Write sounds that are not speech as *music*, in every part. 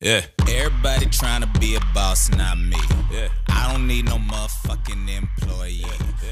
Yeah. Everybody trying to be a boss, not me. Yeah. I don't need no motherfucking employee.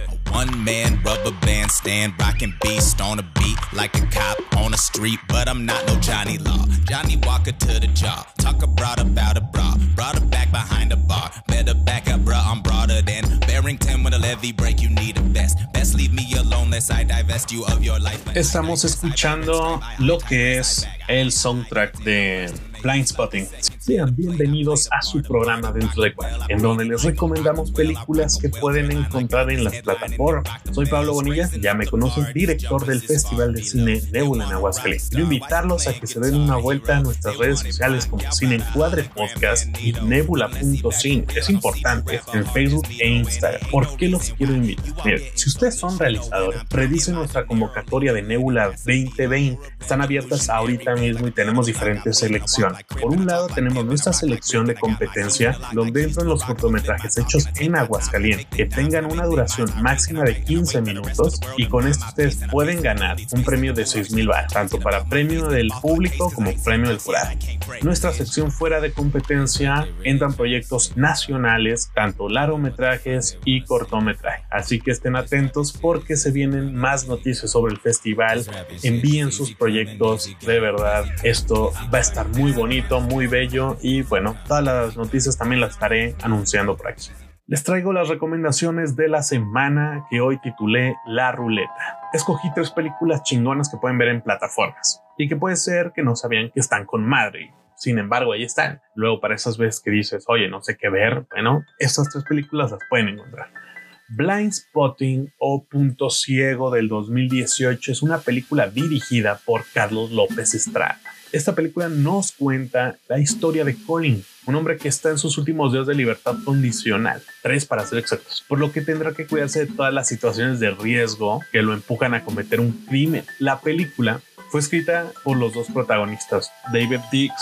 A one man rubber band stand rocking beast on a beat like a cop on a street, but I'm not no Johnny Law. Johnny Walker to the jaw. Talk abroad about a bra. Brought her back behind the bar. Better back up, bruh. I'm broader than Barrington with a levy break. You need a best. Best leave me alone, lest I divest you of your life. Estamos escuchando lo que es el soundtrack de Blind Spotting. Sean bienvenidos a su programa Dentro de Cuadro, en donde les recomendamos películas que pueden encontrar en las plataformas. Soy Pablo Bonilla, ya me conocen, director del Festival de Cine Nebula en Aguascalientes. Quiero invitarlos a que se den una vuelta a nuestras redes sociales como Cine Encuadre Podcast y nebula.cine. Es importante en Facebook e Instagram. ¿Por qué los quiero invitar? Miren, si ustedes son realizadores, revisen nuestra convocatoria de Nebula 2020. Están abiertas ahorita mismo y tenemos diferentes selecciones. Por un lado, tenemos nuestra selección de competencia donde entran los cortometrajes hechos en Aguascalientes que tengan una duración máxima de 15 minutos y con esto ustedes pueden ganar un premio de 6 mil tanto para premio del público como premio del jurado. Nuestra sección fuera de competencia entran proyectos nacionales, tanto largometrajes y cortometrajes. Así que estén atentos porque se vienen más noticias sobre el festival. Envíen sus proyectos, de verdad, esto va a estar muy bonito, muy bello y bueno, todas las noticias también las estaré anunciando por aquí. Les traigo las recomendaciones de la semana que hoy titulé La Ruleta. Escogí tres películas chingonas que pueden ver en plataformas y que puede ser que no sabían que están con madre. Sin embargo, ahí están. Luego, para esas veces que dices, oye, no sé qué ver, bueno, estas tres películas las pueden encontrar. Blind Spotting o Punto Ciego del 2018 es una película dirigida por Carlos López Estrada. Esta película nos cuenta la historia de Colin, un hombre que está en sus últimos días de libertad condicional, tres para ser exactos, por lo que tendrá que cuidarse de todas las situaciones de riesgo que lo empujan a cometer un crimen. La película fue escrita por los dos protagonistas, David Dix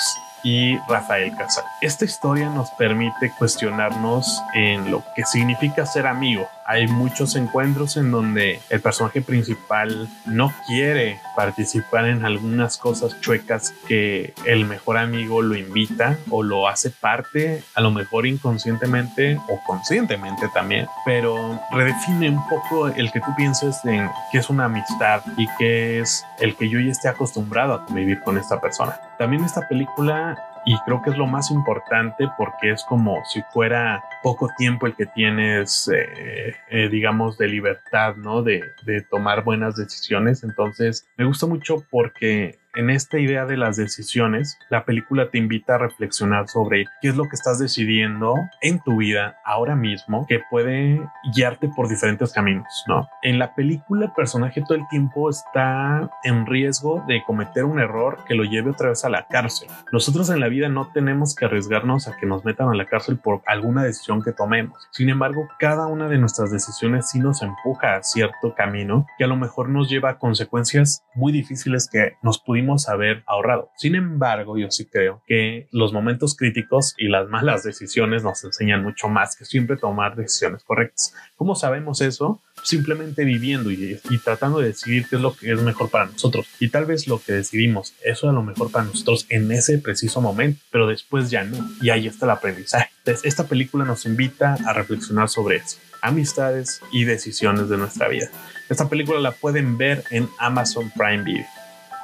y Rafael Casal. Esta historia nos permite cuestionarnos en lo que significa ser amigo. Hay muchos encuentros en donde el personaje principal no quiere participar en algunas cosas chuecas que el mejor amigo lo invita o lo hace parte, a lo mejor inconscientemente o conscientemente también, pero redefine un poco el que tú pienses en qué es una amistad y qué es el que yo ya esté acostumbrado a convivir con esta persona. También esta película y creo que es lo más importante porque es como si fuera poco tiempo el que tienes, eh, eh, digamos, de libertad, ¿no? De, de tomar buenas decisiones. Entonces, me gusta mucho porque en esta idea de las decisiones, la película te invita a reflexionar sobre qué es lo que estás decidiendo en tu vida ahora mismo que puede guiarte por diferentes caminos, ¿no? En la película el personaje todo el tiempo está en riesgo de cometer un error que lo lleve otra vez a la cárcel. Nosotros en la vida no tenemos que arriesgarnos a que nos metan a la cárcel por alguna decisión que tomemos. Sin embargo, cada una de nuestras decisiones sí nos empuja a cierto camino que a lo mejor nos lleva a consecuencias muy difíciles que nos pudimos haber ahorrado. Sin embargo, yo sí creo que los momentos críticos y las malas decisiones nos enseñan mucho más que siempre tomar decisiones correctas. ¿Cómo sabemos eso? Simplemente viviendo y, y tratando de decidir qué es lo que es mejor para nosotros. Y tal vez lo que decidimos, eso es lo mejor para nosotros en ese preciso momento, pero después ya no. Y ahí está el aprendizaje. Entonces, esta película nos invita a reflexionar sobre eso amistades y decisiones de nuestra vida. Esta película la pueden ver en Amazon Prime Video.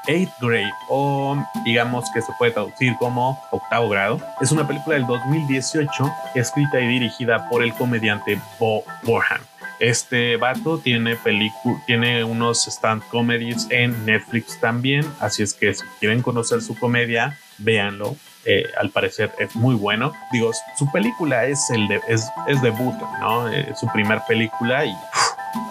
Eighth Grade o digamos que se puede traducir como octavo grado. Es una película del 2018 escrita y dirigida por el comediante Bo Borham. Este vato tiene tiene unos stand comedies en Netflix también, así es que si quieren conocer su comedia, véanlo. Eh, al parecer es muy bueno. Digo, su película es el de, es, es debut, ¿no? Eh, su primer película y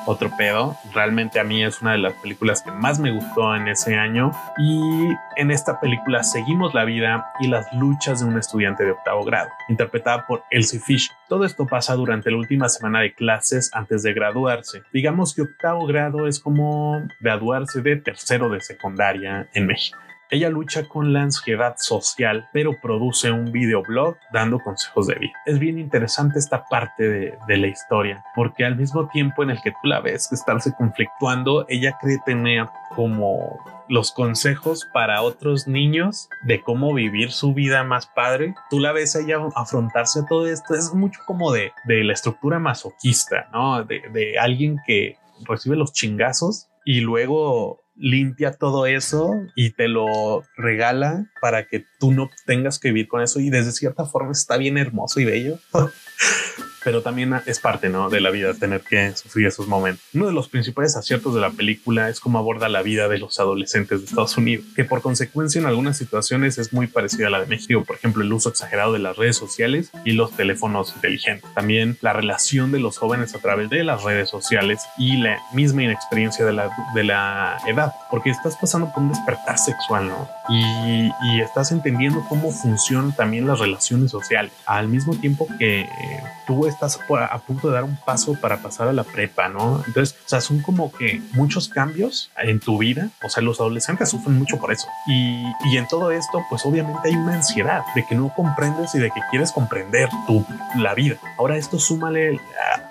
otro pedo. Realmente a mí es una de las películas que más me gustó en ese año. Y en esta película seguimos la vida y las luchas de un estudiante de octavo grado, interpretada por Elsie Fish. Todo esto pasa durante la última semana de clases antes de graduarse. Digamos que octavo grado es como graduarse de tercero de secundaria en México. Ella lucha con la ansiedad social, pero produce un videoblog dando consejos de vida. Es bien interesante esta parte de, la historia, porque al mismo tiempo en el que tú la ves que estarse conflictuando, ella cree tener como los consejos para otros niños de cómo vivir su vida más padre. Tú la ves a ella afrontarse a todo esto. Es mucho como de, de la estructura masoquista, ¿no? De alguien que recibe los chingazos y luego limpia todo eso y te lo regala para que tú no tengas que vivir con eso y desde cierta forma está bien hermoso y bello. *laughs* pero también es parte ¿no? de la vida tener que sufrir esos momentos. Uno de los principales aciertos de la película es cómo aborda la vida de los adolescentes de Estados Unidos, que por consecuencia en algunas situaciones es muy parecida a la de México, por ejemplo el uso exagerado de las redes sociales y los teléfonos inteligentes. También la relación de los jóvenes a través de las redes sociales y la misma inexperiencia de la, de la edad, porque estás pasando por un despertar sexual, ¿no? Y, y estás entendiendo cómo funcionan también las relaciones sociales, al mismo tiempo que eh, tú estás a punto de dar un paso para pasar a la prepa, ¿no? Entonces, o sea, son como que muchos cambios en tu vida. O sea, los adolescentes sufren mucho por eso. Y, y en todo esto, pues obviamente hay una ansiedad de que no comprendes y de que quieres comprender tu, la vida. Ahora esto súmale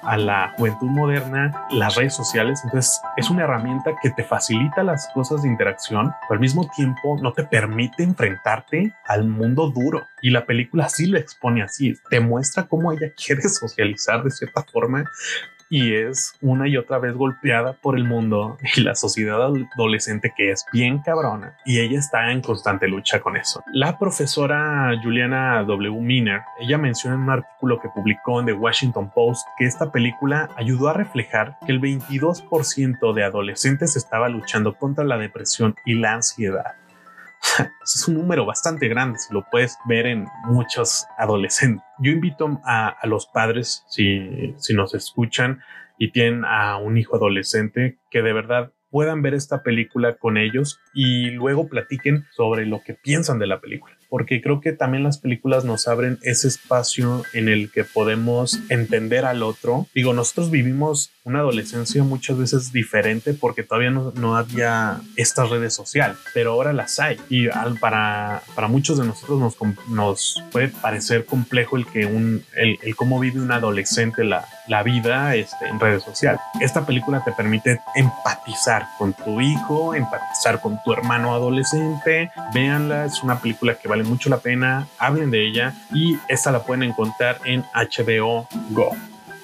a, la juventud moderna, las redes sociales. Entonces, es una herramienta que te facilita las cosas de interacción, pero al mismo tiempo no te permite enfrentarte al mundo duro. Y la película sí lo expone así. Te muestra cómo ella *laughs* quiere socializar de cierta forma y es una y otra vez golpeada por el mundo y la sociedad adolescente que es bien cabrona y ella está en constante lucha con eso. La profesora Juliana W. Miner, ella menciona en un artículo que publicó en The Washington Post que esta película ayudó a reflejar que el 22% de adolescentes estaba luchando contra la depresión y la ansiedad. *laughs* es un número bastante grande, si lo puedes ver en muchos adolescentes. Yo invito a, los padres, si, si nos escuchan y tienen a un hijo adolescente, que de verdad puedan ver esta película con ellos y luego platiquen sobre lo que piensan de la película porque creo que también las películas nos abren ese espacio en el que podemos entender al otro. Digo, nosotros vivimos una adolescencia muchas veces diferente porque todavía no, no había estas redes sociales, pero ahora las hay y al, para, para muchos de nosotros nos, nos puede parecer complejo el que un, el, el cómo vive un adolescente la, la vida este, en redes sociales. Esta película te permite empatizar con tu hijo, empatizar con tu hermano adolescente. Véanla, es una película que vale mucho la pena, hablen de ella y esta la pueden encontrar en HBO Go.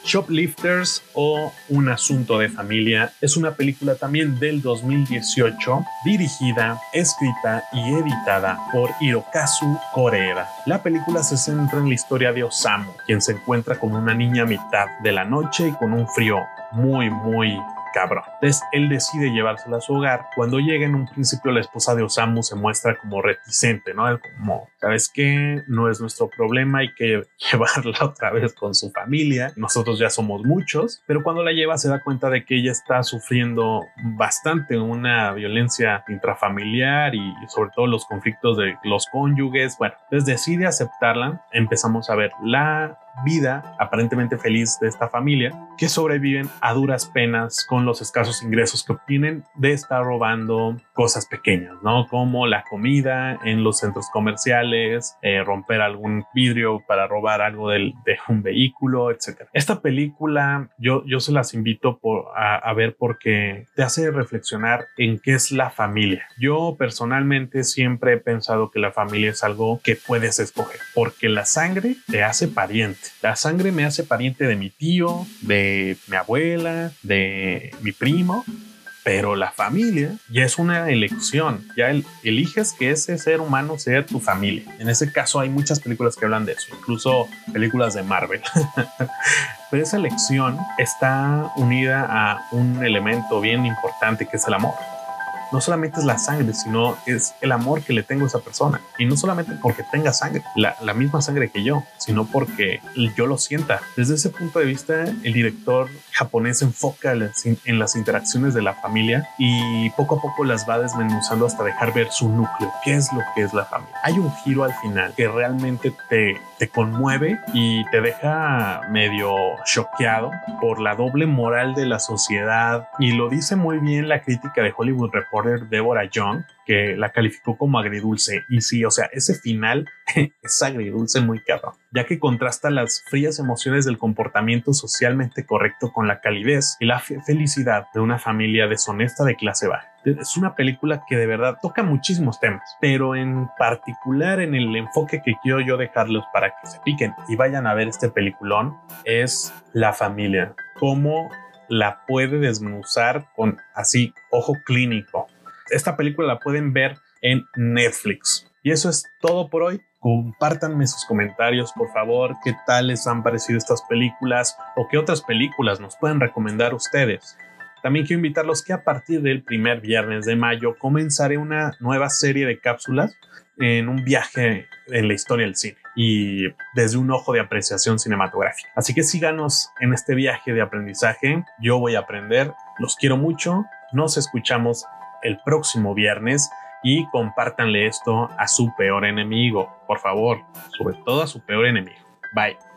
Shoplifters o Un asunto de familia es una película también del 2018 dirigida, escrita y editada por Hirokazu Koreeda. La película se centra en la historia de Osamu, quien se encuentra como una niña a mitad de la noche y con un frío muy muy cabrón. Entonces él decide llevársela a su hogar. Cuando llega en un principio la esposa de Osamu se muestra como reticente, ¿no? Como, ¿sabes qué? No es nuestro problema, hay que *laughs* llevarla otra vez con su familia. Nosotros ya somos muchos, pero cuando la lleva se da cuenta de que ella está sufriendo bastante una violencia intrafamiliar y sobre todo los conflictos de los cónyuges. Bueno, entonces decide aceptarla. Empezamos a ver la vida aparentemente feliz de esta familia que sobreviven a duras penas con los escasos ingresos que obtienen de estar robando cosas pequeñas, ¿no? Como la comida en los centros comerciales, eh, romper algún vidrio para robar algo del, de un vehículo, etc. Esta película yo, yo se las invito por, a, a ver porque te hace reflexionar en qué es la familia. Yo personalmente siempre he pensado que la familia es algo que puedes escoger porque la sangre te hace pariente la sangre me hace pariente de mi tío, de mi abuela, de mi primo, pero la familia ya es una elección. Ya el, eliges que ese ser humano sea tu familia. En ese caso hay muchas películas que hablan de eso, incluso películas de Marvel. *laughs* pero esa elección está unida a un elemento bien importante que es el amor no solamente es la sangre, sino es el amor que le tengo a esa persona. Y no solamente porque tenga sangre, la, la, misma sangre que yo, sino porque yo lo sienta. Desde ese punto de vista, el director japonés enfoca en las interacciones de la familia y poco a poco las va desmenuzando hasta dejar ver su núcleo, qué es lo que es la familia. Hay un giro al final que realmente te, te conmueve y te deja medio choqueado por la doble moral de la sociedad y lo dice muy bien la crítica de Hollywood Report reporter Deborah Young, que la calificó como agridulce. Y sí, o sea, ese final *laughs* es agridulce muy caro, ya que contrasta las frías emociones del comportamiento socialmente correcto con la calidez y la felicidad de una familia deshonesta de clase baja. Es una película que de verdad toca muchísimos temas, pero en particular en el enfoque que quiero yo dejarlos para que se piquen y vayan a ver este peliculón es la familia. Cómo la puede desmenuzar con así ojo clínico. Esta película la pueden ver en Netflix. Y eso es todo por hoy. Compártanme sus comentarios, por favor, qué tal les han parecido estas películas o qué otras películas nos pueden recomendar ustedes. También quiero invitarlos que a partir del primer viernes de mayo comenzaré una nueva serie de cápsulas en un viaje en la historia del cine y desde un ojo de apreciación cinematográfica. Así que síganos en este viaje de aprendizaje. Yo voy a aprender. Los quiero mucho. Nos escuchamos el próximo viernes y compártanle esto a su peor enemigo. Por favor, sobre todo a su peor enemigo. Bye.